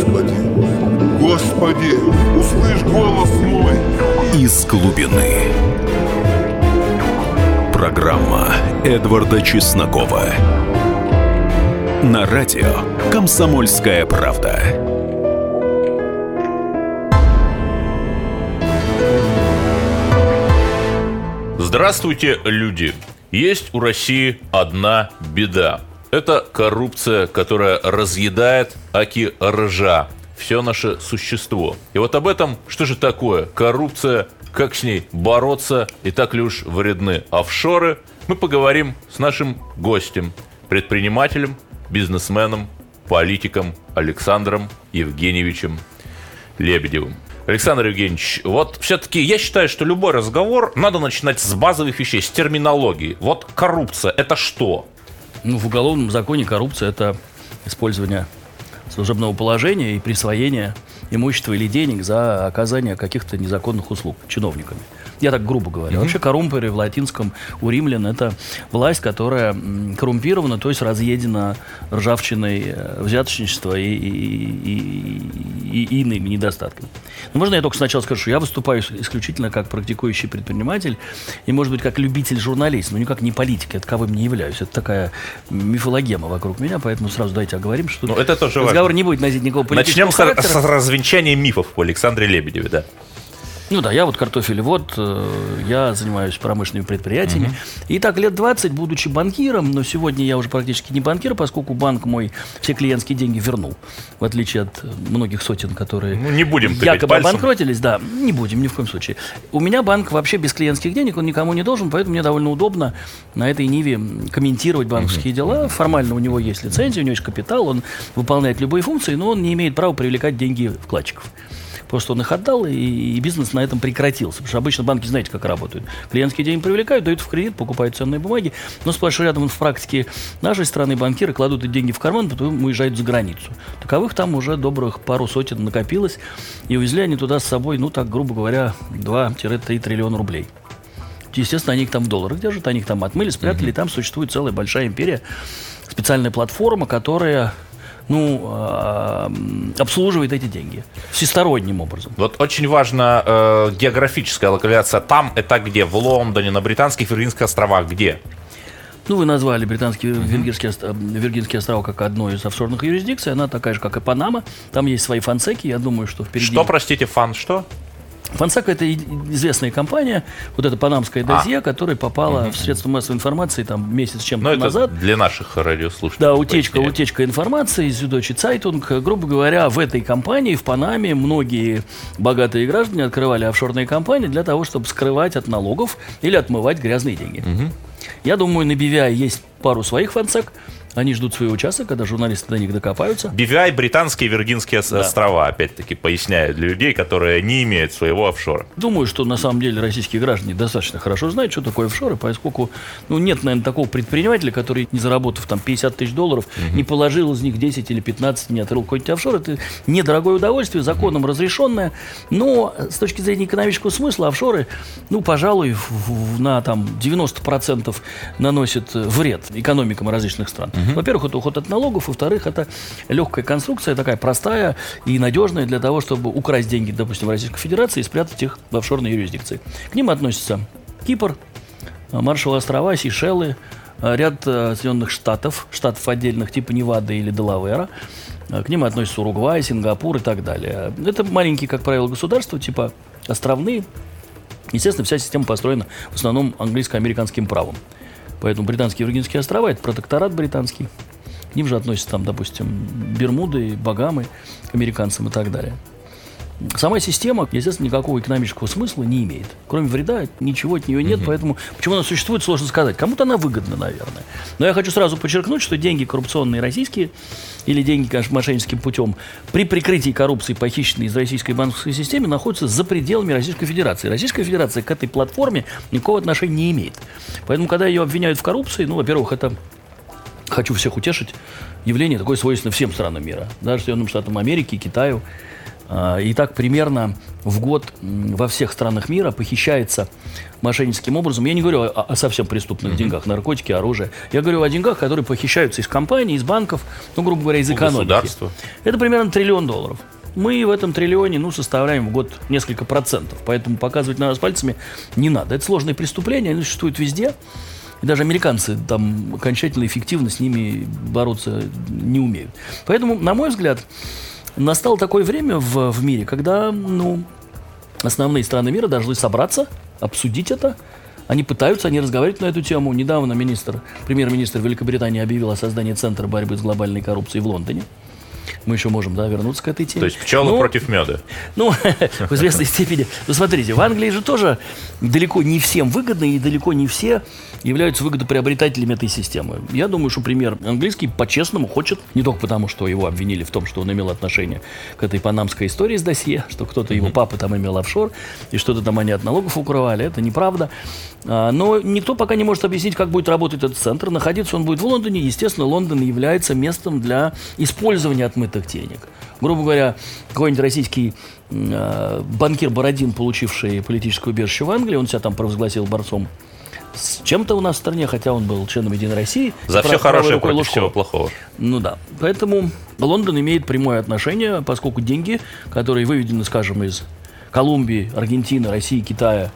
Господи, Господи, услышь голос мой. Из глубины. Программа Эдварда Чеснокова. На радио «Комсомольская правда». Здравствуйте, люди! Есть у России одна беда. Это коррупция, которая разъедает аки ржа все наше существо. И вот об этом, что же такое коррупция, как с ней бороться и так ли уж вредны офшоры, мы поговорим с нашим гостем, предпринимателем, бизнесменом, политиком Александром Евгеньевичем Лебедевым. Александр Евгеньевич, вот все-таки я считаю, что любой разговор надо начинать с базовых вещей, с терминологии. Вот коррупция – это что? Ну, в уголовном законе коррупция – это использование служебного положения и присвоение имущества или денег за оказание каких-то незаконных услуг чиновниками. Я так грубо говорю. Mm-hmm. Вообще коррумперы в латинском у римлян это власть, которая коррумпирована, то есть разъедена ржавчиной э, взяточничества и, и, и, и иными недостатками. Но можно я только сначала скажу, что я выступаю исключительно как практикующий предприниматель и, может быть, как любитель-журналист, но никак не политик, это кого не являюсь. Это такая мифологема вокруг меня, поэтому сразу давайте оговорим, что ну, это тоже разговор важно. не будет носить никакого политического Начнем характера. с, с развенчания мифов по Александре Лебедеве, да. Ну да, я вот картофелевод, э, я занимаюсь промышленными предприятиями. Угу. И так лет 20, будучи банкиром, но сегодня я уже практически не банкир, поскольку банк мой все клиентские деньги вернул. В отличие от многих сотен, которые ну, не будем якобы обанкротились. Да, не будем ни в коем случае. У меня банк вообще без клиентских денег, он никому не должен, поэтому мне довольно удобно на этой ниве комментировать банковские угу. дела. Формально у него есть лицензия, у него есть капитал, он выполняет любые функции, но он не имеет права привлекать деньги вкладчиков. Просто он их отдал, и, и бизнес на этом прекратился. Потому что обычно банки, знаете, как работают. Клиентские деньги привлекают, дают в кредит, покупают ценные бумаги, но сплошь рядом в практике нашей страны банкиры кладут эти деньги в карман, потом уезжают за границу. Таковых там уже добрых пару сотен накопилось, и увезли они туда с собой, ну так, грубо говоря, 2-3 триллиона рублей. Естественно, они их там в долларах держат, они их там отмыли, спрятали, и там существует целая большая империя, специальная платформа, которая ну, э, обслуживает эти деньги всесторонним образом. Вот очень важна э, географическая локализация. Там это где? В Лондоне, на Британских Виргинских островах, где? Ну, вы назвали британские uh-huh. венгерские, Виргинские острова как одной из офшорных юрисдикций. Она такая же, как и Панама. Там есть свои Фонсеки. Я думаю, что впереди... Что, простите, фан что? Фонсека это известная компания, вот эта панамская дозье, а. которая попала угу. в средства массовой информации там месяц чем-то назад. Для наших радиослушателей. Да, утечка, утечка информации из Süddeutsche Zeitung. Грубо говоря, в этой компании, в Панаме, многие богатые граждане открывали офшорные компании для того, чтобы скрывать от налогов или отмывать грязные деньги. Угу. Я думаю, на BVI есть пару своих Фонсек. Они ждут своего часа, когда журналисты до них докопаются. BVI – британские Виргинские да. острова, опять-таки, поясняю для людей, которые не имеют своего офшора. Думаю, что на самом деле российские граждане достаточно хорошо знают, что такое офшоры, поскольку ну, нет, наверное, такого предпринимателя, который, не заработав там 50 тысяч долларов, угу. не положил из них 10 или 15, не открыл какой-нибудь офшор. Это недорогое удовольствие, законом угу. разрешенное, но с точки зрения экономического смысла офшоры, ну, пожалуй, на там 90% наносят вред экономикам различных стран. Угу. Во-первых, это уход от налогов, во-вторых, это легкая конструкция, такая простая и надежная для того, чтобы украсть деньги, допустим, в Российской Федерации и спрятать их в офшорной юрисдикции. К ним относятся Кипр, Маршалловы острова, Сейшелы, ряд э, Соединенных Штатов, штатов отдельных типа Невады или Делавера. К ним относятся Уругвай, Сингапур и так далее. Это маленькие, как правило, государства, типа островные. Естественно, вся система построена в основном английско-американским правом. Поэтому британские Виргинские острова – это протекторат британский. К ним же относятся, там, допустим, Бермуды, Багамы, американцам и так далее. Сама система, естественно, никакого экономического смысла не имеет. Кроме вреда, ничего от нее нет, угу. поэтому почему она существует, сложно сказать. Кому-то она выгодна, наверное. Но я хочу сразу подчеркнуть, что деньги коррупционные российские или деньги, конечно, мошенническим путем при прикрытии коррупции, похищенные из российской банковской системы, находятся за пределами Российской Федерации. Российская Федерация к этой платформе никакого отношения не имеет. Поэтому, когда ее обвиняют в коррупции, ну, во-первых, это хочу всех утешить, явление такое свойственно всем странам мира, даже Соединенным Штатам Америки, Китаю, И так примерно в год во всех странах мира похищается мошенническим образом. Я не говорю о, о совсем преступных деньгах, наркотики, оружие. Я говорю о деньгах, которые похищаются из компаний, из банков, ну, грубо говоря, из экономики. государства. Это примерно триллион долларов. Мы в этом триллионе, ну, составляем в год несколько процентов. Поэтому показывать на нас пальцами не надо. Это сложные преступления, они существуют везде. И даже американцы там окончательно эффективно с ними бороться не умеют. Поэтому, на мой взгляд, настало такое время в, в мире, когда, ну, основные страны мира должны собраться, обсудить это. Они пытаются, они разговаривают на эту тему. Недавно министр, премьер-министр Великобритании объявил о создании Центра борьбы с глобальной коррупцией в Лондоне. Мы еще можем, да, вернуться к этой теме. То есть пчелы Ну, против меда. ну, в известной степени. Ну, смотрите, в Англии же тоже далеко не всем выгодно, и далеко не все являются выгодоприобретателями этой системы. Я думаю, что пример английский по-честному хочет, не только потому, что его обвинили в том, что он имел отношение к этой панамской истории с досье, что кто-то, его папа там имел офшор, и что-то там они от налогов укрывали, это неправда. А, Но никто пока не может объяснить, как будет работать этот центр. Находиться он будет в Лондоне. Естественно, Лондон является местом для использования отмытых денег. Грубо говоря, какой-нибудь российский э, банкир Бородин, получивший политическое убежище в Англии, он себя там провозгласил борцом с чем-то у нас в стране, хотя он был членом Единой России. За все хорошее против Лужкова. всего плохого. Ну да. Поэтому Лондон имеет прямое отношение, поскольку деньги, которые выведены, скажем, из Колумбии, Аргентины, России, Китая,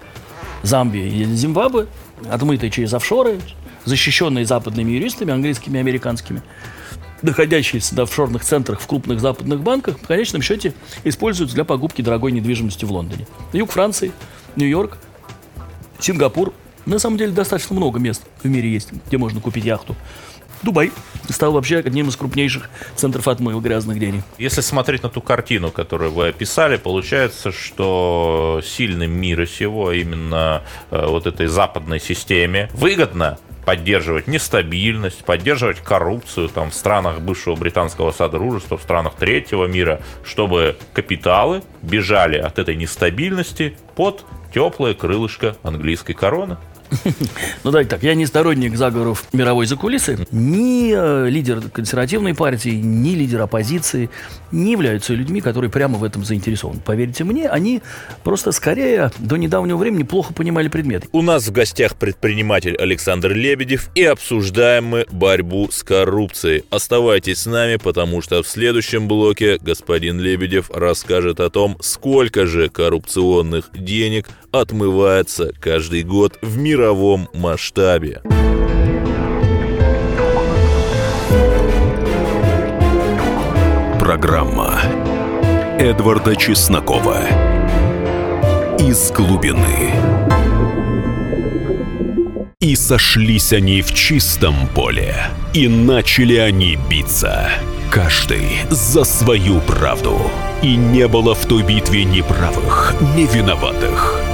Замбии и Зимбабве, отмытые через офшоры, защищенные западными юристами, английскими и американскими, находящиеся в офшорных центрах в крупных западных банках, в конечном счете используются для покупки дорогой недвижимости в Лондоне. Юг Франции, Нью-Йорк, Сингапур. На самом деле достаточно много мест в мире есть, где можно купить яхту. Дубай стал вообще одним из крупнейших центров отмыва грязных денег. Если смотреть на ту картину, которую вы описали, получается, что сильным мира сего, а именно э, вот этой западной системе, выгодно поддерживать нестабильность, поддерживать коррупцию там, в странах бывшего британского содружества, в странах третьего мира, чтобы капиталы бежали от этой нестабильности под теплое крылышко английской короны. Ну давайте так, я не сторонник заговоров мировой закулисы. Ни э, лидер консервативной партии, ни лидер оппозиции не являются людьми, которые прямо в этом заинтересованы. Поверьте мне, они просто скорее до недавнего времени плохо понимали предмет. У нас в гостях предприниматель Александр Лебедев и обсуждаем мы борьбу с коррупцией. Оставайтесь с нами, потому что в следующем блоке господин Лебедев расскажет о том, сколько же коррупционных денег отмывается каждый год в мировом масштабе. Программа Эдварда Чеснокова «Из глубины». И сошлись они в чистом поле, и начали они биться, каждый за свою правду. И не было в той битве ни правых, ни виноватых.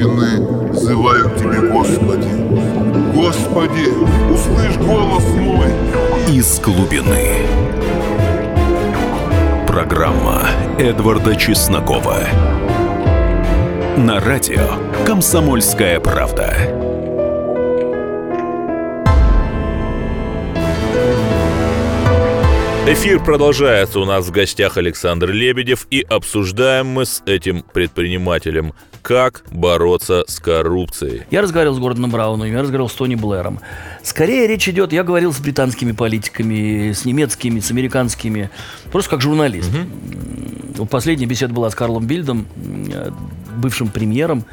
Из глубины взываю к Тебе, Господи. Господи, услышь голос мой. Из глубины. Программа Эдварда Чеснокова. На радио «Комсомольская правда». Эфир продолжается. У нас в гостях Александр Лебедев. И обсуждаем мы с этим предпринимателем, как бороться с коррупцией. Я разговаривал с Гордоном Брауном, я разговаривал с Тони Блэром. Скорее речь идет, я говорил с британскими политиками, с немецкими, с американскими, просто как журналист. М, Последняя беседа была с Карлом Бильдом, м, бывшим премьером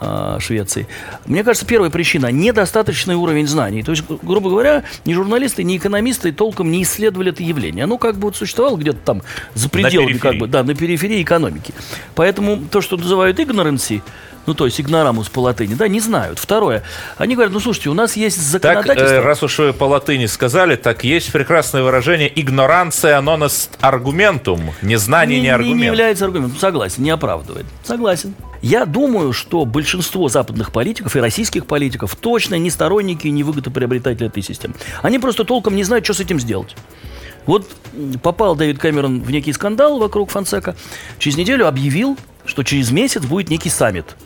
а, Швеции. Мне кажется, первая причина – недостаточный уровень знаний. То есть, гру- грубо говоря, ни журналисты, ни экономисты толком не исследовали это явление. Оно как бы вот существовало где-то там за пределами, как бы, да, на периферии экономики. Поэтому то, что называют ignorancy, ну, то есть игнорамус по латыни, да, не знают. Второе, они говорят, ну, слушайте, у нас есть Так, законодательство. э, раз уж вы по латыни сказали, так есть прекрасное выражение «игноранция est argumentum». Незнание не, аргумент. не является аргументом. Согласен, не оправдывает. Согласен. Я думаю, что большинство западных политиков и российских политиков точно не сторонники и не выгодоприобретатели этой системы. Они просто толком не знают, что с этим сделать. Вот попал Дэвид Кэмерон в некий скандал вокруг Фонсека. Через неделю объявил, что через месяц будет некий саммит.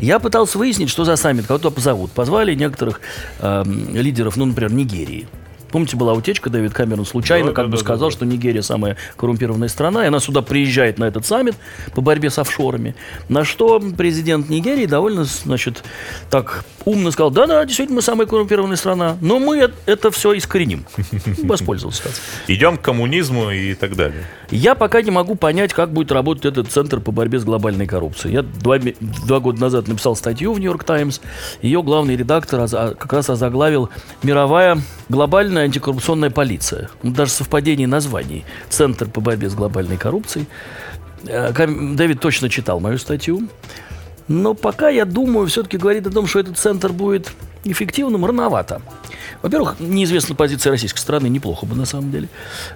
Я пытался выяснить, что за саммит, кого туда позовут. Позвали некоторых эм, лидеров, ну, например, Нигерии. Помните, была утечка, Дэвид Камерон случайно Да, как да, бы да, сказал, да, да. что Нигерия самая коррумпированная страна, и она сюда приезжает на этот саммит по борьбе с офшорами. На что президент Нигерии довольно, значит, так умно сказал, да-да, действительно, мы самая коррумпированная страна, но мы это все искореним. Воспользовался. Идем к коммунизму и так далее. Я пока не могу понять, как будет работать этот центр по борьбе с глобальной коррупцией. Я два, два года назад написал статью в Нью-Йорк Таймс. Ее главный редактор оза- как раз озаглавил «Мировая глобальная антикоррупционная полиция». Ну, даже совпадение названий. Центр по борьбе с глобальной коррупцией. Э, Дэвид точно читал мою статью. Но пока, я думаю, все-таки говорит о том, что этот центр будет эффективным, рановато. Во-первых, неизвестна позиция российской стороны, неплохо бы на самом деле.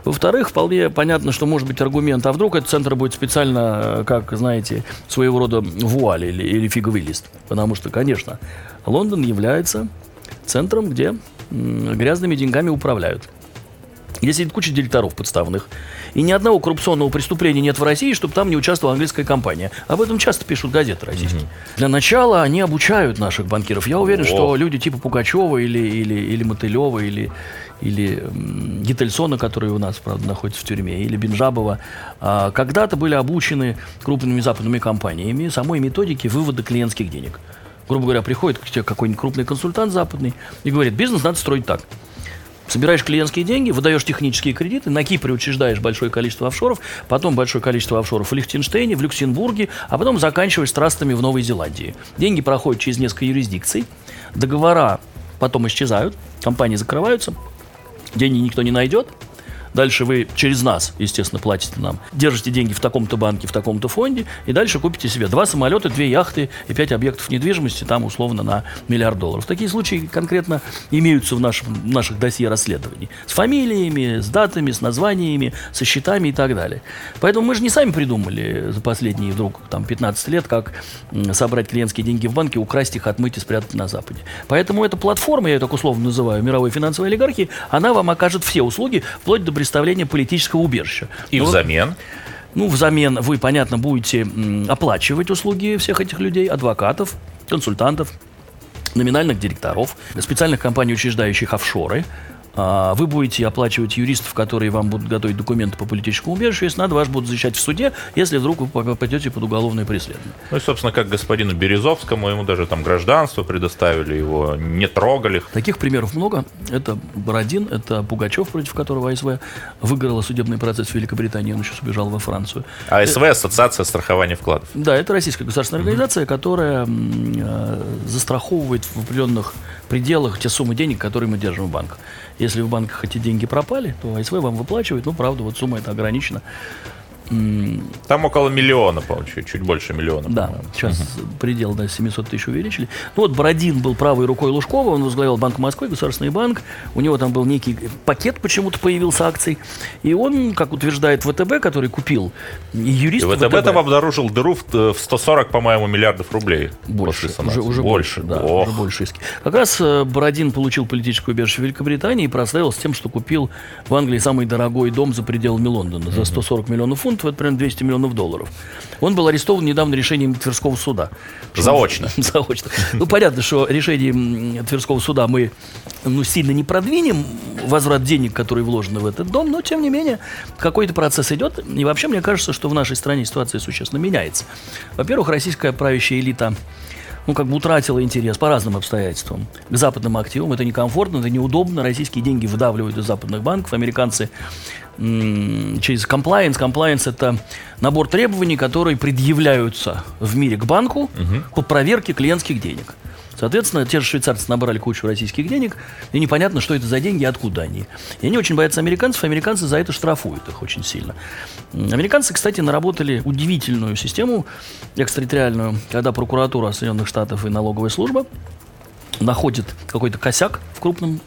Во-вторых, вполне понятно, что может быть аргумент, а вдруг этот центр будет специально, э, как, знаете, своего рода вуаль или, или фиговый лист. Потому что, конечно, Лондон является центром, где грязными деньгами управляют. Здесь сидит куча директоров подставных. И ни одного коррупционного преступления нет в России, чтобы там не участвовала английская компания. Об этом часто пишут газеты российские. Для начала они обучают наших банкиров. Я уверен, О. что люди типа Пугачева или, или, или Мотылева, или, или Гительсона, который у нас, правда, находится в тюрьме, или Бенжабова, а, когда-то были обучены крупными западными компаниями самой методике вывода клиентских денег. Грубо говоря, приходит к тебе какой-нибудь крупный консультант западный и говорит, бизнес надо строить так. Собираешь клиентские деньги, выдаешь технические кредиты, на Кипре учреждаешь большое количество офшоров, потом большое количество офшоров в Лихтенштейне, в Люксембурге, а потом заканчиваешь трастами в Новой Зеландии. Деньги проходят через несколько юрисдикций, договора потом исчезают, компании закрываются, деньги никто не найдет. Дальше вы через нас, естественно, платите нам. Держите деньги в таком-то банке, в таком-то фонде, и дальше купите себе два самолета, две яхты и пять объектов недвижимости, там условно на миллиард долларов. Такие случаи конкретно имеются в, нашем, в наших досье расследований. С фамилиями, с датами, с названиями, со счетами и так далее. Поэтому мы же не сами придумали за последние вдруг там, 15 лет, как собрать клиентские деньги в банке, украсть их, отмыть и спрятать на Западе. Поэтому эта платформа, я ее так условно называю, мировой финансовой олигархии, она вам окажет все услуги, вплоть до представления политического убежища. И Ну, взамен. ну, взамен вы, понятно, будете оплачивать услуги всех этих людей, адвокатов, консультантов, номинальных директоров, специальных компаний, учреждающих офшоры. А, Вы будете оплачивать юристов, которые вам будут готовить документы по политическому убежищу. Если надо, вас будут защищать в суде, если вдруг вы попадете под уголовное преследование. Ну и, собственно, как господину Березовскому, ему даже там гражданство предоставили, его не трогали. Таких примеров много. Это Бородин, это Пугачев, против которого АСВ выиграла судебный процесс в Великобритании, он сейчас убежал во Францию. АСВ – Ассоциация страхования вкладов. Да, это российская государственная организация, которая м, э, застраховывает в определенных пределах те суммы денег, которые мы держим в банках. Если в банках эти деньги пропали, то АСВ вам выплачивает, ну, правда, вот сумма эта ограничена. Там около миллиона, по-моему, чуть, чуть больше миллиона. Да, по-моему. сейчас предел до 700 тысяч увеличили. Ну вот Бородин был правой рукой Лужкова, он возглавлял Банк Москвы, государственный банк. У него там был некий пакет почему-то появился акций. И он, как утверждает ВТБ, который купил, юрист И ВТБ там обнаружил дыру в, в 140, по-моему, миллиардов рублей. Больше, уже, уже больше. больше, да, Ох. уже больше иски. Как раз э, Бородин получил политическое убежище в Великобритании и прославился тем, что купил в Англии самый дорогой дом за пределами Лондона за 140 миллионов фунтов, это примерно 200 миллионов долларов. Он был арестован недавно решением Тверского суда. Заочно. Заочно. Ну, понятно, что решением Тверского суда мы ну, сильно не продвинем возврат денег, которые вложены в этот дом, но, тем не менее, какой-то процесс идет. И вообще, мне кажется, что в нашей стране ситуация существенно меняется. Во-первых, российская правящая элита ну, как бы утратила интерес по разным обстоятельствам к западным активам. Это некомфортно, это неудобно. Российские деньги выдавливают из западных банков. Американцы через комплайенс. Комплайенс – это набор требований, которые предъявляются в мире к банку по проверке клиентских денег. Соответственно, те же швейцарцы набрали кучу российских денег, и непонятно, что это за деньги и откуда они. И они очень боятся американцев, американцы за это штрафуют их очень сильно. Американцы, кстати, наработали удивительную систему экстерриториальную, когда прокуратура Соединенных Штатов и налоговая служба находит какой-то косяк в крупном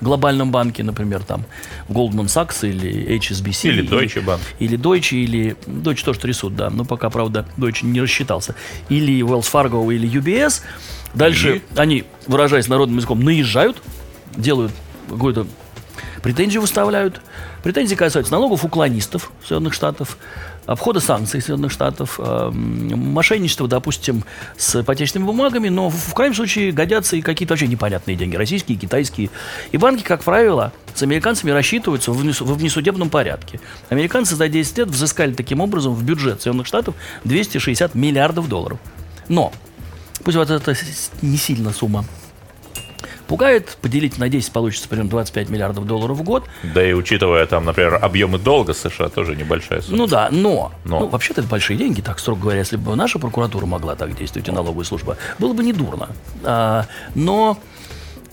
глобальном банке, например, там Goldman Sachs или HSBC. Или Deutsche Bank. Или Deutsche, или Deutsche тоже трясут, да, но пока, правда, Deutsche не рассчитался. Или Wells Fargo, или UBS. Дальше И? они, выражаясь народным языком, наезжают, делают какую-то претензию выставляют. Претензии касаются налогов уклонистов Соединенных Штатов, обхода санкций Соединенных Штатов, эм, мошенничества, допустим, с ипотечными бумагами, но в, в крайнем случае годятся и какие-то вообще непонятные деньги, российские, китайские. И банки, как правило, с американцами рассчитываются в внес- в внесудебном порядке. Американцы за 10 лет взыскали таким образом в бюджет Соединенных Штатов 260 миллиардов долларов. Но, пусть вот это не сильно сумма пугает, поделить на 10 получится примерно 25 миллиардов долларов в год. Да и учитывая там, например, объемы долга США, тоже небольшая сумма. Ну да, но, Но. ну, вообще-то это большие деньги, так строго говоря, если бы наша прокуратура могла так действовать и налоговая служба, было бы не дурно. А, но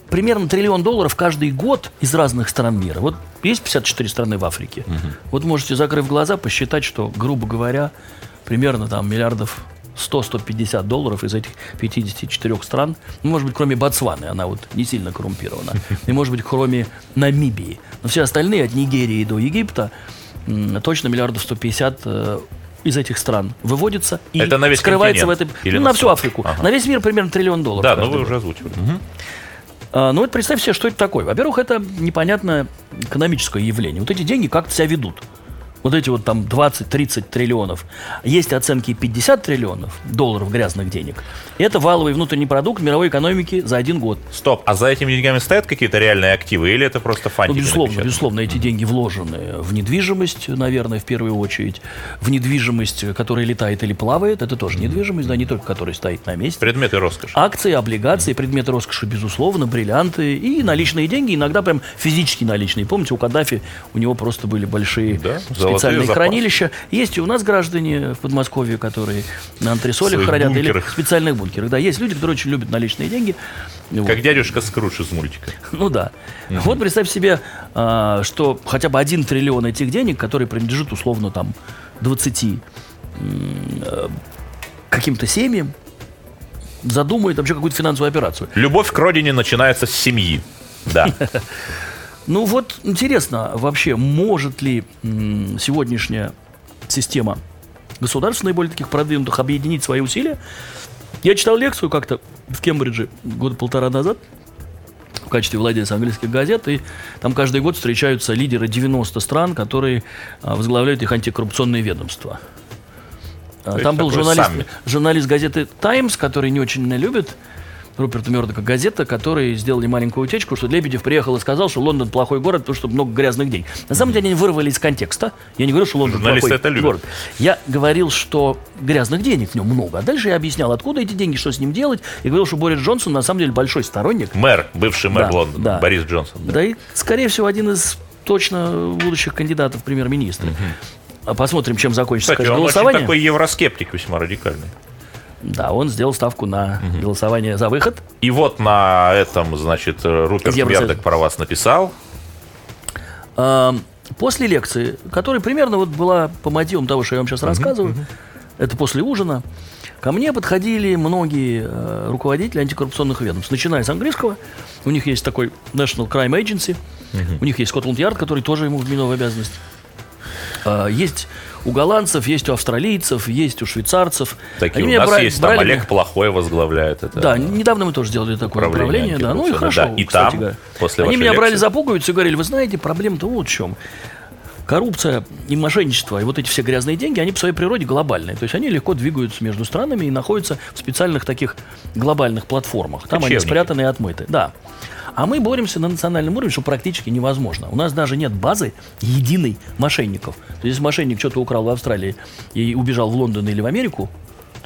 примерно триллион долларов каждый год из разных стран мира. Вот есть 54 страны в Африке. Вот можете, закрыв глаза, посчитать, что, грубо говоря, примерно там миллиардов 100-150 долларов из этих 54 стран, ну, может быть, кроме Ботсваны, она вот не сильно коррумпирована, и, может быть, кроме Намибии. Но все остальные, от Нигерии до Египта, точно миллиардов 150 э, из этих стран выводится и Это на весь скрывается в этой... Или ну, на на всю? Африку. Ага. На весь мир примерно триллион долларов. да, ну каждый вы год. уже озвучивали. А, ну вот представь себе, что это такое. Во-первых, это непонятное экономическое явление. Вот эти деньги как-то себя ведут. Вот эти вот там 20-30 триллионов. Есть оценки 50 триллионов долларов грязных денег. Это валовый внутренний продукт мировой экономики за один год. Стоп, а за этими деньгами стоят какие-то реальные активы или это просто Ну, фантики? безусловно, напечатаны? безусловно, эти деньги вложены в недвижимость, наверное, в первую очередь. В недвижимость, которая летает или плавает. Это тоже недвижимость, да, не только которая стоит на месте. Предметы роскоши. Акции, облигации, предметы роскоши, безусловно, бриллианты и наличные деньги, иногда прям физически наличные. Помните, у Каддафи у него просто были большие Да, специальные запасы. хранилища. Есть и у нас граждане в Подмосковье, которые на антресолях своих хранят бункерах. или в специальных бункерах. Да, есть люди, которые очень любят наличные деньги. Вот. Как дядюшка Скрудж из мультика. Ну да. Вот представь себе, а, что хотя бы один триллион этих денег, который принадлежит условно там 20 м, э, каким-то семьям, задумает вообще какую-то финансовую операцию. Любовь к родине начинается с семьи. Да. Ну вот интересно, вообще может ли сегодняшняя система государств наиболее таких продвинутых объединить свои усилия? Я читал лекцию как-то в Кембридже года полтора назад в качестве владельца английских газет, и там каждый год встречаются лидеры 90 стран, которые а, возглавляют их антикоррупционные ведомства. А, есть Там был журналист, саммит. журналист газеты «Таймс», который не очень меня любит, Руперта Мердока газета, которые сделали маленькую утечку, что Лебедев приехал и сказал, что Лондон плохой город, потому что много грязных денег. На самом деле они вырвали из контекста. Я не говорю, что Лондон Журналисты плохой это любят. город. Я говорил, что грязных денег в нем много. А дальше я объяснял, откуда эти деньги, что с ним делать. И говорил, что Борис Джонсон на самом деле большой сторонник. Мэр, бывший мэр Да, Лондона, да. Борис Джонсон. да. Да и, скорее всего, один из точно будущих кандидатов в премьер-министры. А Посмотрим, чем закончится Кстати, конечно, он очень голосование. такой евроскептик весьма радикальный. Да, он сделал ставку на голосование за выход. И вот на этом, значит, Руперт Евросоюз. Мердок про вас написал. После лекции, которая примерно вот была по мотивам того, что я вам сейчас рассказываю, это после ужина, ко мне подходили многие э, руководители антикоррупционных ведомств, начиная с английского. У них есть такой National Crime Agency, у них есть Scotland Yard, который тоже ему вменил в обязанность. А, Есть у голландцев, есть у австралийцев, есть у швейцарцев. Такие Они у нас бра- есть, там брали- Олег Плохой возглавляет это. Да, недавно мы тоже сделали такое Управление да, ну и хорошо. да. И кстати там, говоря. после Они меня брали лекции? за пуговицу и говорили, вы знаете, проблема-то вот в чем. Коррупция и мошенничество, и вот эти все грязные деньги, они по своей природе глобальные. То есть они легко двигаются между странами и находятся в специальных таких глобальных платформах. Там они Кочевники. спрятаны и отмыты. Да. А мы боремся на национальном уровне, что практически невозможно. У нас даже нет базы единой мошенников. То есть, если мошенник что-то украл в Австралии и убежал в Лондон или в Америку,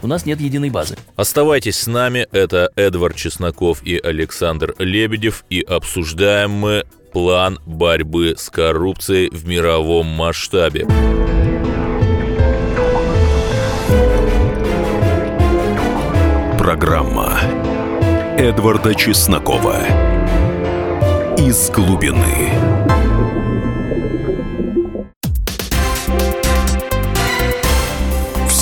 у нас нет единой базы. Оставайтесь с нами, это Эдвард Чесноков и Александр Лебедев, и обсуждаем мы план борьбы с коррупцией в мировом масштабе. Программа Эдварда Чеснокова «Из глубины».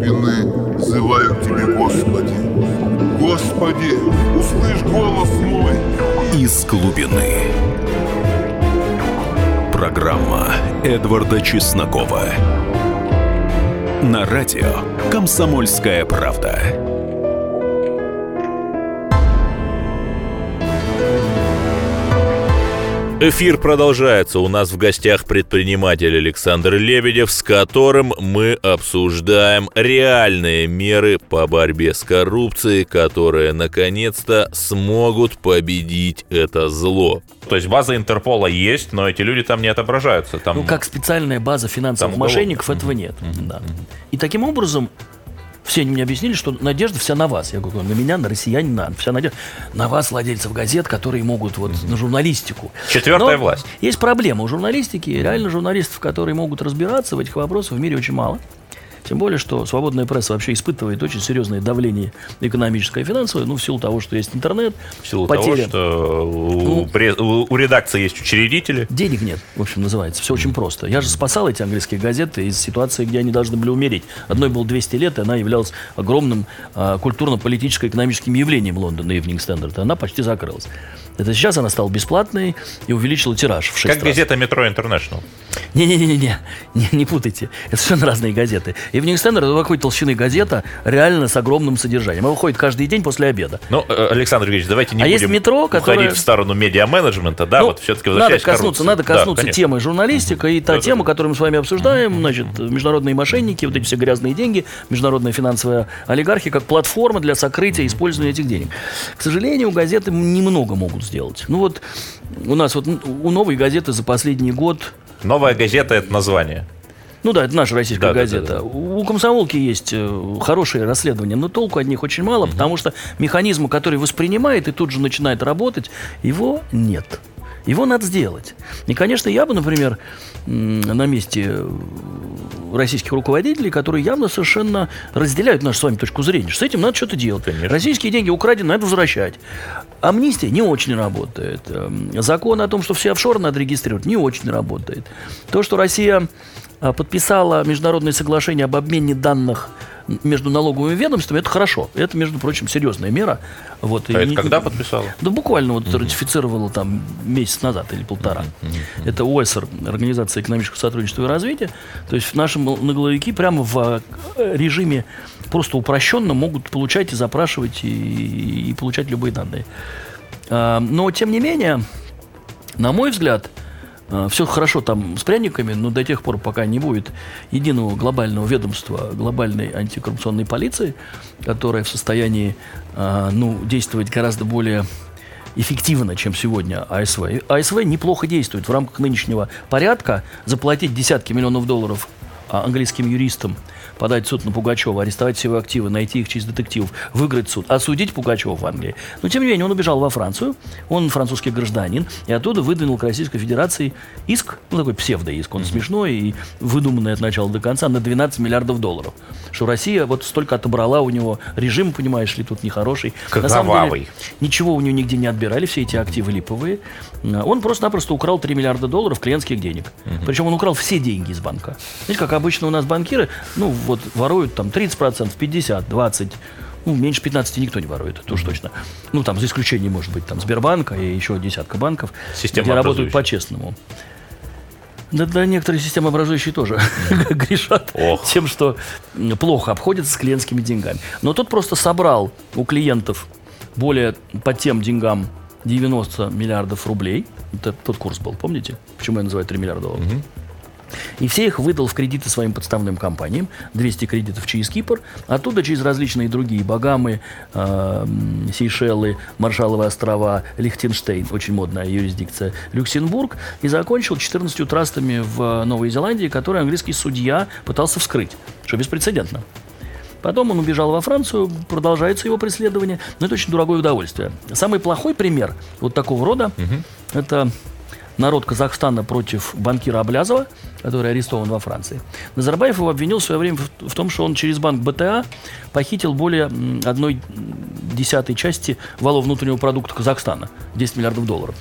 Глубины взываю к Тебе, Господи. Господи, услышь голос мой. «Из глубины». Программа Эдварда Чеснокова. На радио «Комсомольская правда». Эфир продолжается. У нас в гостях предприниматель Александр Лебедев, с которым мы обсуждаем реальные меры по борьбе с коррупцией, которые наконец-то смогут победить это зло. То есть база Интерпола есть, но эти люди там не отображаются. Там... Ну, как специальная база финансовых Там мошенников, этого нет. Да. И таким образом все они мне объяснили, что надежда вся на вас. Я говорю, на меня, на россиян, на вся надежда на вас, владельцев газет, которые могут вот на журналистику. Четвертая Но власть. Есть проблема у журналистики. Реально журналистов, которые могут разбираться в этих вопросах, в мире очень мало. Тем более, что свободная пресса вообще испытывает очень серьезное давление экономическое и финансовое, ну, в силу того, что есть интернет, В силу потеря. того, что у, Ну. пре- у- редакции есть учредители. Денег нет, в общем, называется. Все очень просто. Я же спасал эти английские газеты из ситуации, где они должны были умереть. Одной было 200 лет, и она являлась огромным а, культурно-политическо-экономическим явлением Лондона, Evening Standard. Она почти закрылась. Это сейчас она стала бесплатной и увеличила тираж в 6 Как раз. газета Метро Интернешнл. Не-не-не, не, не путайте. Это совершенно разные газеты. Evening Standard это такой толщины газета, реально с огромным содержанием. Она выходит каждый день после обеда. Ну, э, Александр Ильич, давайте не А есть будем метро, которое- уходить в сторону медиа-менеджмента, да, Ну, вот все-таки надо коснуться, надо Да, коснуться конечно. темы журналистика и та Да-да-да. тема, которую мы с вами обсуждаем, значит, международные мошенники, вот эти все грязные деньги, международная финансовая олигархия как платформа для сокрытия и использования этих денег. К сожалению, газеты немного могут сделать. Ну вот у нас вот у новой газеты за последний год Новая газета это название. Ну да, это наша российская Да, да, газета. да, да. У комсомолки есть э, хорошие расследования, но толку от них очень мало, потому что механизма, который воспринимает и тут же начинает работать, его нет. Его надо сделать. И, конечно, я бы, например, на месте э, российских руководителей, которые явно совершенно разделяют нашу с вами точку зрения, что с этим надо что-то делать. Конечно. Российские деньги украдены, надо возвращать. Амнистия не очень работает. Эм, Закон о том, что все офшоры надо регистрировать, не очень работает. То, что Россия подписала международное соглашение об обмене данных между налоговыми ведомствами, это хорошо. Это, между прочим, серьезная мера. Вот, А И это не- когда подписала? да буквально вот ратифицировала там месяц назад или полтора. Это ОЭСР, Организация экономического сотрудничества и развития. То есть наши налоговики прямо в э, режиме просто упрощенно могут получать и запрашивать и, и получать любые данные. А, Но, тем не менее, на мой взгляд, все хорошо там с пряниками, но до тех пор, пока не будет единого глобального ведомства, глобальной антикоррупционной полиции, которая в состоянии а, ну, действовать гораздо более эффективно, чем сегодня АСВ. АСВ неплохо действует в рамках нынешнего порядка. Заплатить десятки миллионов долларов а, английским юристам, подать в суд на Пугачева, арестовать все его активы, найти их через детективов, выиграть суд, осудить Пугачева в Англии. Но, тем не менее, он убежал во Францию, он французский гражданин, и оттуда выдвинул к Российской Федерации иск, ну, такой псевдоиск, он смешной и выдуманный от начала до конца, на 12 миллиардов долларов. Что Россия вот столько отобрала у него, режим, понимаешь ли, тут нехороший. На самом Кровавый. деле, ничего у него нигде не отбирали, все эти активы липовые. А, Он просто-напросто украл 3 миллиарда долларов клиентских денег. Причем он украл все деньги из банка. Знаете, как обычно у нас банкиры, ну, вот воруют там 30%, 50%, 20%. Ну, меньше 15 никто не ворует, это уж точно. Ну, там, за исключением, может быть, там, Сбербанка и еще десятка банков, Система где работают по-честному. Да, да, некоторые системообразующие тоже грешат Ох. тем, что плохо обходятся с клиентскими деньгами. Но тот просто собрал у клиентов более по тем деньгам 90 миллиардов рублей. Это тот курс был, помните? Почему я называю 3 миллиарда долларов? И все их выдал в кредиты своим подставным компаниям. 200 кредитов через Кипр. Оттуда через различные другие Багамы, э, Сейшелы, Маршалловы острова, Лихтенштейн, очень модная юрисдикция, Люксембург. И закончил 14 трастами в Новой Зеландии, которые английский судья пытался вскрыть. Что беспрецедентно. Потом он убежал во Францию, продолжается его преследование, но это очень дорогое удовольствие. Самый плохой пример вот такого рода – это народ Казахстана против банкира Аблязова, который арестован во Франции. Назарбаев его обвинил в свое время в, том, что он через банк БТА похитил более одной десятой части валового внутреннего продукта Казахстана – 10 миллиардов долларов.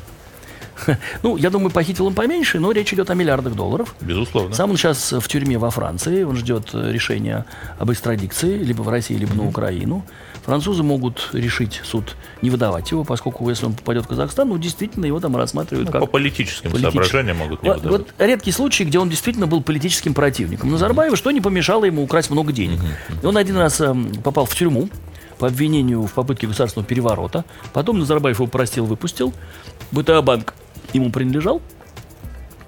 Ну, я думаю, похитил он поменьше, но речь идет о миллиардах долларов. Безусловно. Сам он сейчас в тюрьме во Франции, он ждет э, решения об экстрадиции, либо в России, либо на Украину. Французы могут решить суд не выдавать его, поскольку если он попадет в Казахстан, ну, действительно, его там рассматривают Ну, как... по политическим политически. соображениям могут не Вот, выдавать. вот редкий случай, где он действительно был политическим противником. Назарбаева что не помешало ему украсть много денег. И он один раз эм, попал в тюрьму по обвинению в попытке государственного переворота. Потом Назарбаев его простил, выпустил. БТА банк ему принадлежал.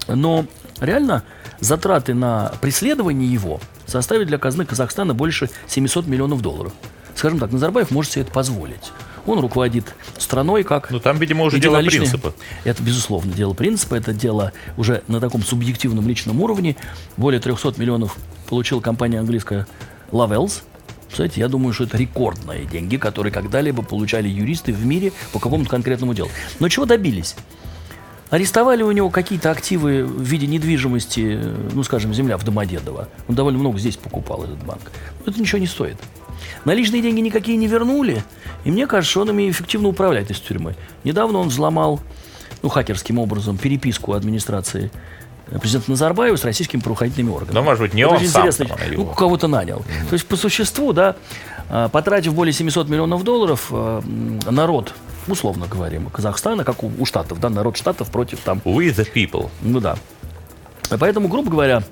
Но реально затраты на преследование его составили для казны Казахстана больше 700 миллионов долларов. Скажем так, Назарбаев может себе это позволить. Он руководит страной как... Ну, там, видимо, уже дело принципа. Это, безусловно, дело принципа. Это дело уже на таком субъективном личном уровне. Более 300 миллионов получила компания английская Lavels. Кстати, я думаю, что это рекордные деньги, которые когда-либо получали юристы в мире по какому-то конкретному делу. Но чего добились? Арестовали у него какие-то активы в виде недвижимости, э, ну, скажем, земля в Домодедово. Он довольно много здесь покупал, этот банк. Но это ничего не стоит. Наличные деньги никакие не вернули, и мне кажется, что он ими эффективно управляет из тюрьмы. Недавно он взломал, ну, хакерским образом, переписку администрации э, президента Назарбаева с российскими правоохранительными органами. Но, может быть, не Это он очень сам интересно. там, Ну, кого-то нанял. То есть, по существу, да, а, потратив более 700 миллионов долларов, народ, условно говорим, Казахстана, как у, у Штатов, да, народ Штатов против там We the people. ну да. А Поэтому, грубо говоря,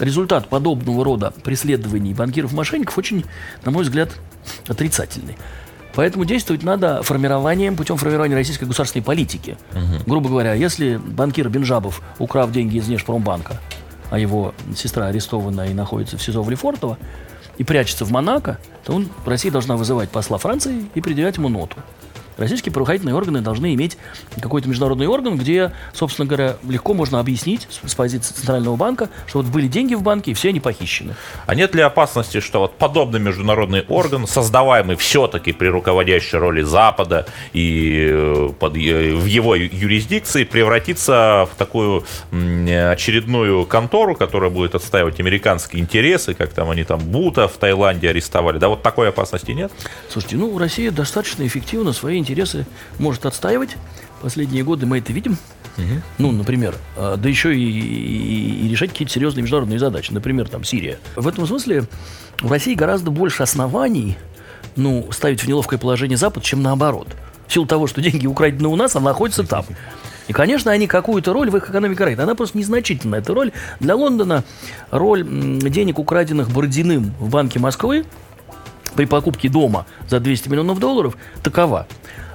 результат подобного рода преследований банкиров-мошенников очень, на мой взгляд, отрицательный. Поэтому действовать надо формированием, путем формирования российской государственной политики. Грубо говоря, если банкир Бенжабов, украв деньги из Внешпромбанка, а его сестра арестована и находится в СИЗО в Лефортово, и прячется в Монако, то он, Россия должна вызывать посла Франции и предъявлять ему ноту. Российские правоохранительные органы должны иметь какой-то международный орган, где, собственно говоря, легко можно объяснить с, позиции Центрального банка, что вот были деньги в банке, и все они похищены. А нет ли опасности, что вот подобный международный орган, создаваемый все-таки при руководящей роли Запада и э, под, е- в его юрисдикции, превратится в такую очередную контору, которая будет отстаивать американские интересы, как там они там Бута в Таиланде арестовали? Да вот такой опасности нет? Слушайте, ну, Россия достаточно эффективно свои интересы может отстаивать. Последние годы мы это видим. Ну, например, а, да еще и, и- и решать какие-то серьезные международные задачи. Например, там, Сирия. В этом смысле у России гораздо больше оснований ну, ставить в неловкое положение Запад, чем наоборот. В силу того, что деньги украдены у нас, а находятся там. И, конечно, они какую-то роль в их экономике играют. Она просто незначительная. Эта роль для Лондона роль денег, украденных Бородиным в Банке Москвы, при покупке дома за 200 миллионов долларов такова.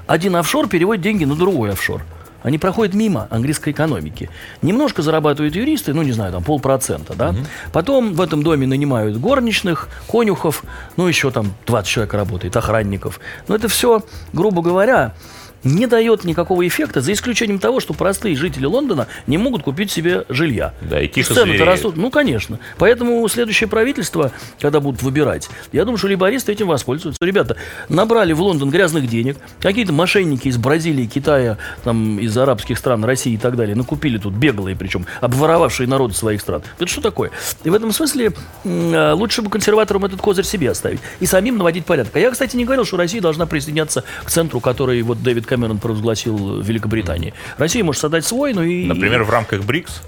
Один офшор переводит деньги на другой офшор. Они проходят мимо английской экономики. Немножко зарабатывают юристы, ну, не знаю, там полпроцента, да. Потом в этом доме нанимают горничных, конюхов, ну, еще там 20 человек работает, охранников. Но это все, грубо говоря, не дает никакого эффекта, за исключением того, что простые жители Лондона не могут купить себе жилья. Да, и тихо Цены-то растут. Ну, конечно. Поэтому следующее правительство, когда будут выбирать, я думаю, что либористы этим воспользуются. Ребята, набрали в Лондон грязных денег, какие-то мошенники из Бразилии, Китая, там, из арабских стран, России и так далее, накупили тут беглые, причем обворовавшие народы своих стран. Это что такое? И в этом смысле а, лучше бы консерваторам этот козырь себе оставить и самим наводить порядок. А я, кстати, не говорил, что Россия должна присоединяться к центру, который вот Дэвид Кэмерон провозгласил в Великобритании. Россия может создать свой, ну и... Например, в рамках БРИКС?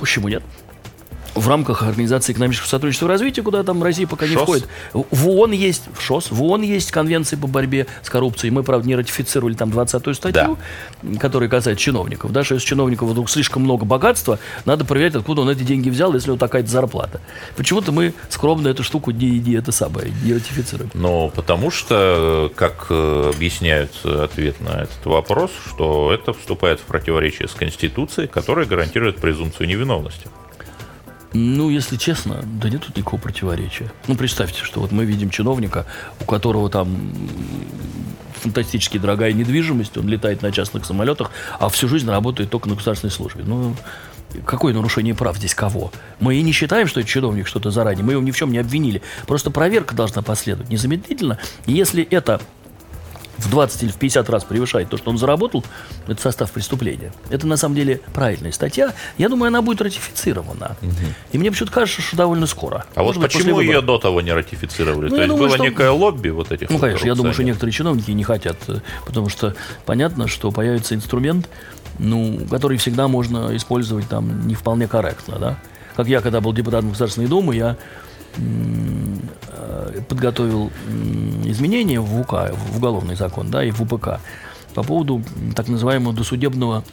Почему нет? В рамках Организации экономического сотрудничества и развития, куда там Россия пока не ШОС? входит. В ООН есть, в ШОС, в ООН есть конвенции по борьбе с коррупцией. Мы, правда, не ратифицировали там 20-ю статью, которая касается чиновников. Даже если чиновников вдруг слишком много богатства, надо проверять, откуда он эти деньги взял, если у него такая-то зарплата. Почему-то мы скромно эту штуку не, не это самое, не ратифицируем. Ну, потому что, как э, объясняют э, ответ на этот вопрос, что это вступает в противоречие с Конституцией, которая гарантирует презумпцию невиновности. Ну, если честно, да нет тут никакого противоречия. Ну, представьте, что вот мы видим чиновника, у которого там фантастически дорогая недвижимость, он летает на частных самолетах, а всю жизнь работает только на государственной службе. Ну, какое нарушение прав здесь кого? Мы и не считаем, что это чиновник что-то заранее, мы его ни в чем не обвинили. Просто проверка должна последовать незамедлительно. Если это в 20 или в 50 раз превышает то, что он заработал, это состав преступления. Это на самом деле правильная статья. Я думаю, она будет ратифицирована. И мне почему-то кажется, что довольно скоро. А Может вот почему ее до того не ратифицировали? Ну, То есть думаю, было что- некое лобби вот этих Ну, конечно, я думаю, что некоторые чиновники не хотят, э, потому что понятно, что появится инструмент, ну, который всегда можно использовать там не вполне корректно, да. Как я, когда был депутатом Государственной Думы, я подготовил м, изменения в УК, в уголовный закон, да, и в УПК по поводу так называемого досудебного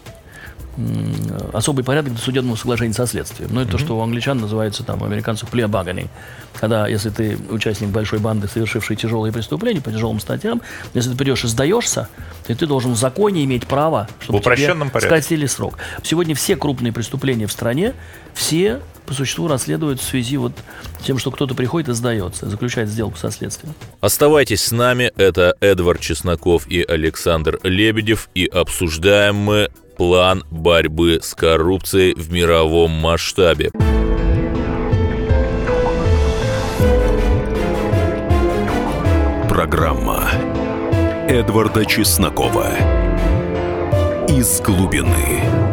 особый порядок досудебного соглашения со следствием. Ну, это то, что у англичан называется, там, у американцев plea bargaining. Когда, если ты участник большой банды, совершивший тяжелые преступления по тяжелым статьям, если ты придешь и сдаешься, то ты должен в законе иметь право, чтобы В упрощенном тебе порядке. скатили срок. Сегодня все крупные преступления в стране, все по существу расследуют в связи вот с тем, что кто-то приходит и сдается, заключает сделку со следствием. Оставайтесь с нами, это Эдвард Чесноков и Александр Лебедев, и обсуждаем мы план борьбы с коррупцией в мировом масштабе. Программа Эдварда Чеснокова «Из глубины».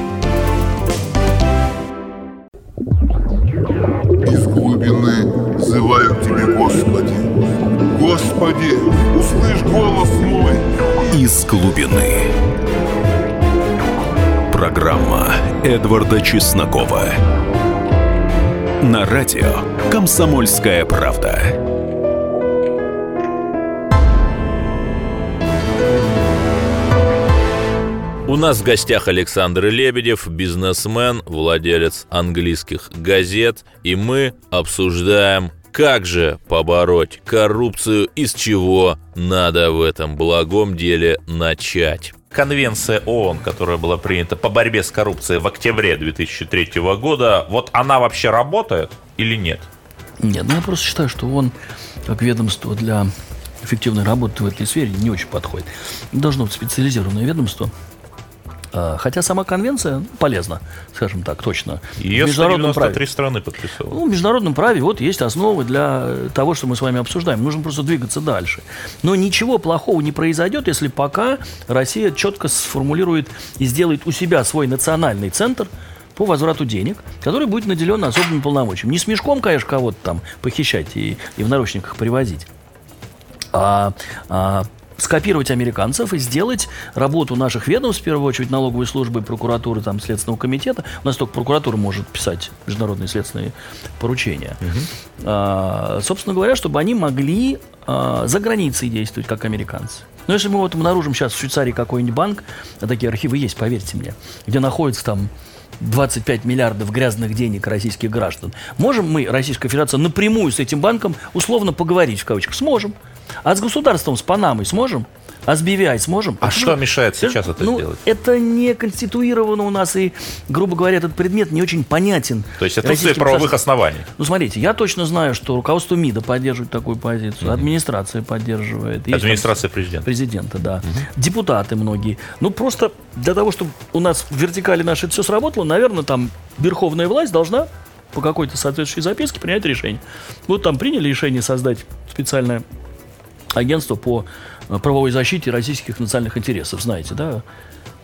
Глубины». Программа Эдварда Чеснокова. На радио «Комсомольская правда». У нас в гостях Александр Лебедев, бизнесмен, владелец английских газет, и мы обсуждаем, как же побороть коррупцию и с чего надо в этом благом деле начать. Конвенция ООН, которая была принята по борьбе с коррупцией в октябре 2003 года, вот она вообще работает или нет? Нет, ну я просто считаю, что он, как ведомство для эффективной работы в этой сфере, не очень подходит. Должно быть специализированное ведомство. А, Хотя сама конвенция полезна, скажем так, точно. Ее В международном 193 праве. страны подписывало. Ну, в международном праве вот есть основы для того, что мы с вами обсуждаем. Нужно просто двигаться дальше. Но ничего плохого не произойдет, если пока Россия четко сформулирует и сделает у себя свой национальный центр по возврату денег, который будет наделен особыми полномочиями. Не с мешком, конечно, кого-то там похищать и, и в наручниках привозить, а, а скопировать американцев и сделать работу наших ведомств, в первую очередь налоговой службы, прокуратуры, там, Следственного комитета. У нас только прокуратура может писать международные следственные поручения. А, собственно говоря, чтобы они могли а, за границей действовать, как американцы. Но если мы вот обнаружим сейчас в Швейцарии какой-нибудь банк, а такие архивы есть, поверьте мне, где находится там 25 миллиардов грязных денег российских граждан. Можем мы, Российская Федерация, напрямую с этим банком условно поговорить, в кавычках? Сможем. А с государством, с Панамой сможем? А с BVI сможем? А что мешает сейчас это ну, сделать? Это не конституировано у нас, и, грубо говоря, этот предмет не очень понятен. То есть отсутствие российским правовых оснований. Ну, смотрите, я точно знаю, что руководство МИДа поддерживает такую позицию, администрация поддерживает. Есть Администрация там президента. Президента, да. Депутаты многие. Ну, просто для того, чтобы у нас в вертикали наше это все сработало, наверное, там верховная власть должна по какой-то соответствующей записке принять решение. Вот там приняли решение создать специальное агентство по правовой защите российских национальных интересов, знаете, да?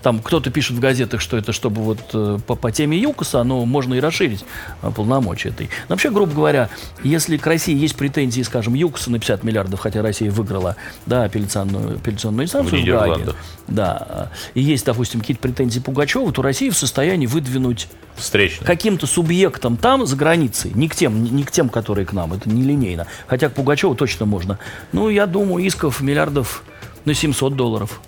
Там кто-то пишет в газетах, что это чтобы вот э, по, по теме ЮКОСа, но можно и расширить э, полномочия этой. Но вообще, грубо говоря, если к России есть претензии, скажем, ЮКОСа на 50 миллиардов, хотя Россия выиграла да, апелляционную, апелляционную инстанцию В в, Нидерландах. да, и есть, допустим, какие-то претензии Пугачева, то Россия в состоянии выдвинуть Встречный. каким-то субъектам там, за границей, не к тем, не к тем, которые к нам, это нелинейно. Хотя к Пугачеву точно можно. Ну, я думаю, исков миллиардов на 700 долларов.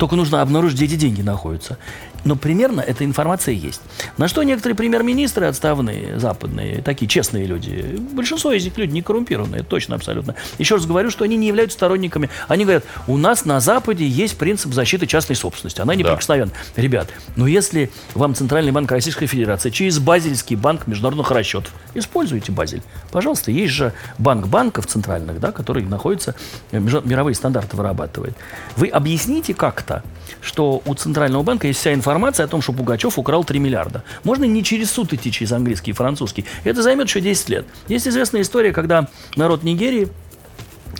Только нужно обнаружить, где эти деньги находятся. Но примерно эта информация есть. На что некоторые премьер-министры отставные, западные, такие честные люди, большинство из них люди не коррумпированные, точно, абсолютно. Еще раз говорю, что они не являются сторонниками. Они говорят, у нас на Западе есть принцип защиты частной собственности. Она неприкосновенна. Ребят, ну если вам Центральный банк Российской Федерации через Базельский банк международных расчетов, используйте Базель. Пожалуйста, есть же банк банков центральных, да, который находится, э, мировые стандарты вырабатывает. Вы объясните как-то, что у Центрального банка есть вся информация о том, что Пугачев украл 3 миллиарда. Можно не через суд идти, через английский и французский. Это займет еще 10 лет. Есть известная история, когда народ Нигерии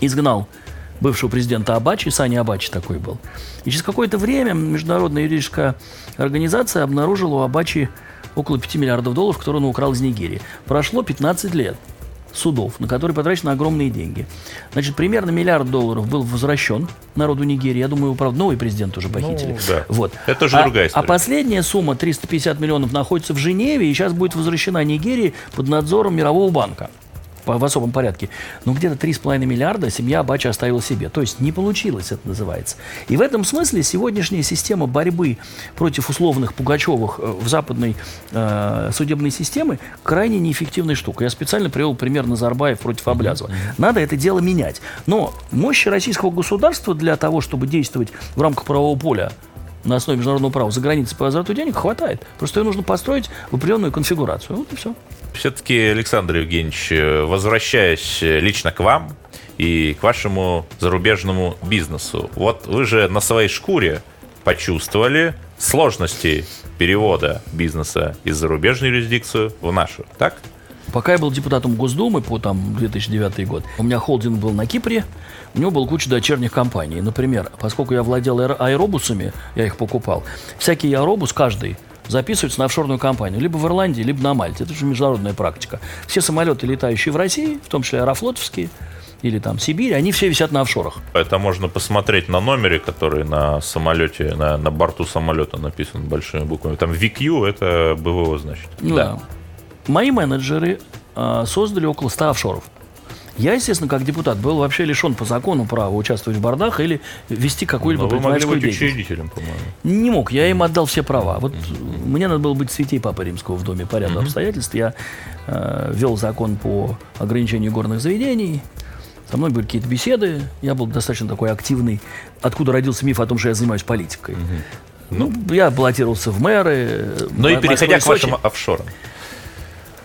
изгнал бывшего президента Абачи, Сани Абачи такой был. И через какое-то время международная юридическая организация обнаружила у Абачи около 5 миллиардов долларов, которые он украл из Нигерии. Прошло 15 лет судов, на которые потрачены огромные деньги. Значит, примерно миллиард долларов был возвращен народу Нигерии. Я думаю, его, правда, новый президент уже похитили. да. Вот. Это уже а, другая А история. последняя сумма, 350 миллионов, находится в Женеве и сейчас будет возвращена Нигерии под надзором Мирового банка в особом порядке. Но где-то 3,5 миллиарда семья Абачи оставила себе. То есть не получилось, это называется. И в этом смысле сегодняшняя система борьбы против условных Пугачевых э, в западной э, судебной системы крайне неэффективная штука. Я специально привел пример Назарбаев против Аблязова. Надо это дело менять. Но мощи российского государства для того, чтобы действовать в рамках правового поля на основе международного права за границей по возврату денег хватает. Просто ее нужно построить в определенную конфигурацию. Вот и все. Все-таки, Александр Евгеньевич, э, возвращаясь э, лично к вам и к вашему зарубежному бизнесу, вот вы же на своей шкуре почувствовали сложности перевода бизнеса из зарубежной юрисдикцию в нашу, так? Пока я был депутатом Госдумы по там 2009 год, у меня холдинг был на Кипре, у него была куча дочерних компаний. Например, поскольку я владел аэро- аэробусами, я их покупал, всякий аэробус, каждый, записывается на офшорную компанию, либо в Ирландии, либо на Мальте. Это же международная практика. Все самолеты, летающие в России, в том числе аэрофлотовские, или там Сибирь, они все висят на офшорах. Это можно посмотреть на номере, который на самолете, на, на борту самолета написан большими буквами. Там VQ это БВО, значит. Ну да. Мои менеджеры а, создали около 100 офшоров. Я, естественно, как депутат, был вообще лишен по закону права участвовать в бордах или вести какую-либо Но могли предпринимательскую быть деятельность. учредителем, по-моему. Не мог, я им отдал все права. Вот мне надо было быть святей Папы Римского в доме по ряду обстоятельств. Я э, вел закон по ограничению горных заведений. Со мной были какие-то беседы. Я был достаточно такой активный. Откуда родился миф о том, что я занимаюсь политикой. Ну, я баллотировался в мэры. Ну и переходя к вашим офшорам.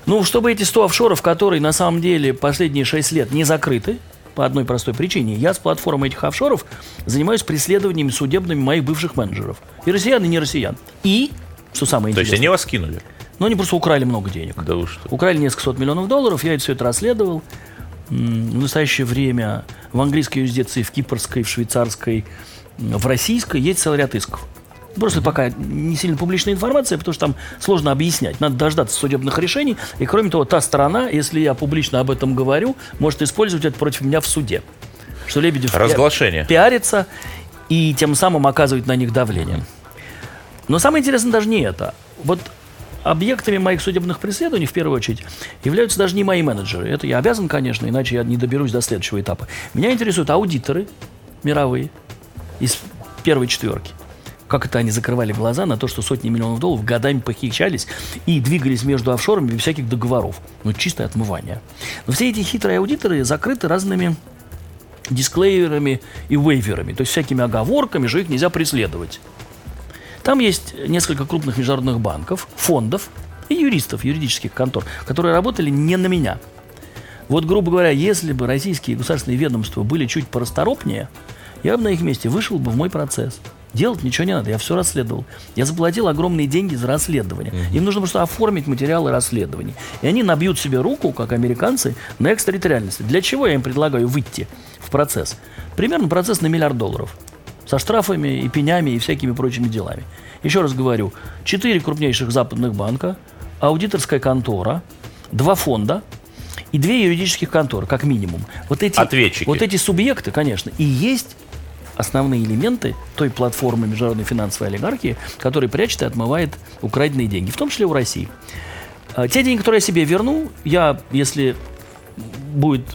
Ну, чтобы эти 100 офшоров, которые на самом деле последние 6 лет не закрыты, по одной простой причине. Я с платформой этих офшоров занимаюсь преследованиями судебными моих бывших менеджеров. И россиян, и не россиян. И, что самое То есть интересное, они вас кинули? но они просто украли много денег. Да что? Украли несколько сот миллионов долларов, я это все это расследовал. В настоящее время в английской юрисдикции, в кипрской, в швейцарской, в российской есть целый ряд исков. Просто пока не сильно публичная информация, потому что там сложно объяснять. Надо дождаться судебных решений. И кроме того, та сторона, если я публично об этом говорю, может использовать это против меня в суде. Что Лебедев Разглашение. пиарится и тем самым оказывает на них давление. Но самое интересное даже не это. Вот объектами моих судебных преследований, в первую очередь, являются даже не мои менеджеры. Это я обязан, конечно, иначе я не доберусь до следующего этапа. Меня интересуют аудиторы мировые из первой четверки. Как это они закрывали глаза на то, что сотни миллионов долларов годами похищались и двигались между офшорами без всяких договоров. Ну, чистое отмывание. Но все эти хитрые аудиторы закрыты разными дисклейверами и вейверами, то есть всякими оговорками, что их нельзя преследовать. Там есть несколько крупных международных банков, фондов и юристов, юридических контор, которые работали не на меня. Вот, грубо говоря, если бы российские государственные ведомства были чуть порасторопнее, я бы на их месте вышел бы в мой процесс. Делать ничего не надо, я все расследовал. Я заплатил огромные деньги за расследование. Им нужно просто оформить материалы расследований. И они набьют себе руку, как американцы, на экстерриториальности. Для чего я им предлагаю выйти в процесс? Примерно процесс на миллиард долларов. Со штрафами и пенями и всякими прочими делами. Еще раз говорю, четыре крупнейших западных банка, аудиторская контора, два фонда и две юридических конторы, как минимум. Вот эти, Ответчики. Вот эти субъекты, конечно, и есть основные элементы той платформы международной финансовой олигархии, которая прячет и отмывает украденные деньги, в том числе у России. А, Те деньги, которые я себе верну, я, если будет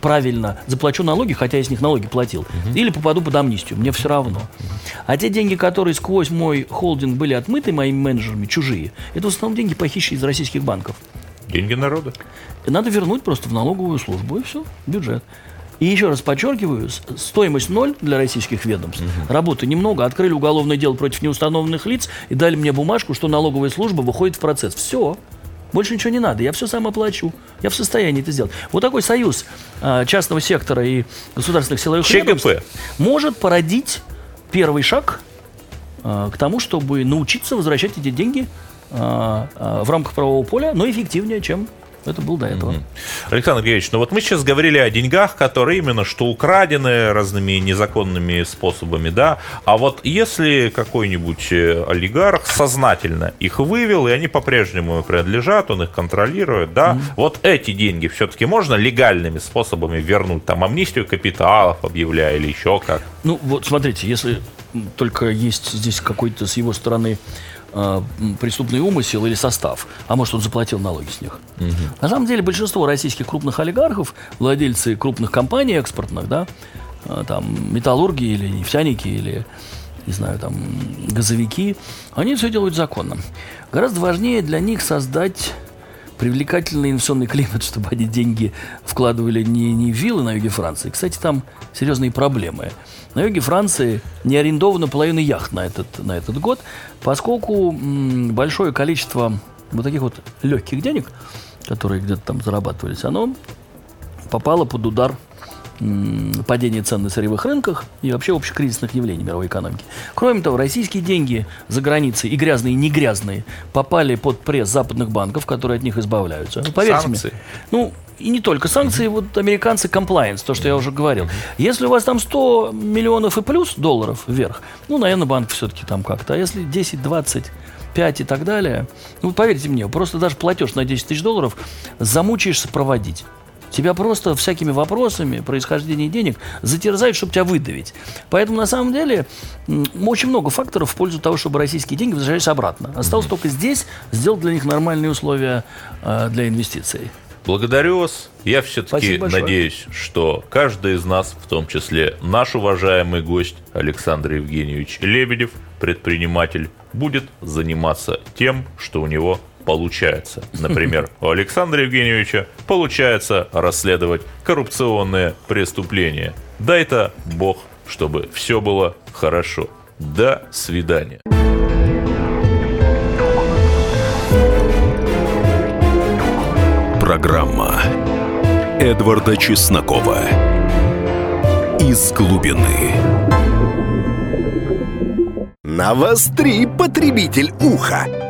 правильно, заплачу налоги, хотя я с них налоги платил, или попаду под амнистию, мне все равно. А те деньги, которые сквозь мой холдинг были отмыты моими менеджерами, чужие, это в основном деньги похищенные из российских банков. Деньги народа. И Надо вернуть просто в налоговую службу, и все, бюджет. И еще раз подчеркиваю, стоимость ноль для российских ведомств. Работы немного, открыли уголовное дело против неустановленных лиц и дали мне бумажку, что налоговая служба выходит в процесс. Все. Больше ничего не надо, я все сам оплачу. Я в состоянии это сделать. Вот такой союз а, частного сектора и государственных силовых ЧГП. может породить первый шаг а, к тому, чтобы научиться возвращать эти деньги а, а, в рамках правового поля, но эффективнее, чем это было до этого. Александр Георгиевич, ну вот мы сейчас говорили о деньгах, которые именно что украдены разными незаконными способами, да, а вот если какой-нибудь э, олигарх сознательно их вывел, и они по-прежнему ему принадлежат, он их контролирует, да, вот эти деньги все-таки можно легальными способами вернуть, там, амнистию капиталов объявляя или еще как? Ну, вот смотрите, если только есть здесь какой-то с его стороны э, преступный умысел или состав, а может он заплатил налоги с них. На самом деле большинство российских крупных олигархов, владельцы крупных компаний экспортных, да, э, там металлурги или нефтяники или не знаю, там, газовики, они все делают законно. Гораздо важнее для них создать привлекательный инвестиционный климат, чтобы они деньги вкладывали не, не в виллы на юге Франции. Кстати, там серьезные проблемы. На юге Франции не арендована половина яхт на этот, на этот год, поскольку м, большое количество вот таких вот легких денег, которые где-то там зарабатывались, оно попало под удар м, падения цен на сырьевых рынках и вообще общекризисных явлений мировой экономики. Кроме того, российские деньги за границей, и грязные, и не грязные, попали под пресс западных банков, которые от них избавляются. Ну, Поверьте Санкции. мне. Ну, и не только санкции, вот американцы комплайенс, то, что я уже говорил. Если у вас там 100 миллионов и плюс долларов вверх, ну, наверное, банк все-таки там как-то. А если 10, 20, 5 и так далее, ну, поверьте мне, просто даже платеж на 10 тысяч долларов замучаешься проводить. Тебя просто всякими вопросами происхождения денег затерзают, чтобы тебя выдавить. Поэтому, на самом деле, очень много факторов в пользу того, чтобы российские деньги возвращались обратно. Осталось только здесь сделать для них нормальные условия э, для инвестиций. Благодарю вас. Я все-таки надеюсь, что каждый из нас, в том числе наш уважаемый гость Александр Евгеньевич Лебедев, предприниматель, будет заниматься тем, что у него получается. Например, у Александра Евгеньевича получается расследовать коррупционные преступления. Дай-то Бог, чтобы все было хорошо. До свидания. Программа Эдварда Чеснокова «Из глубины». Навостри, потребитель уха!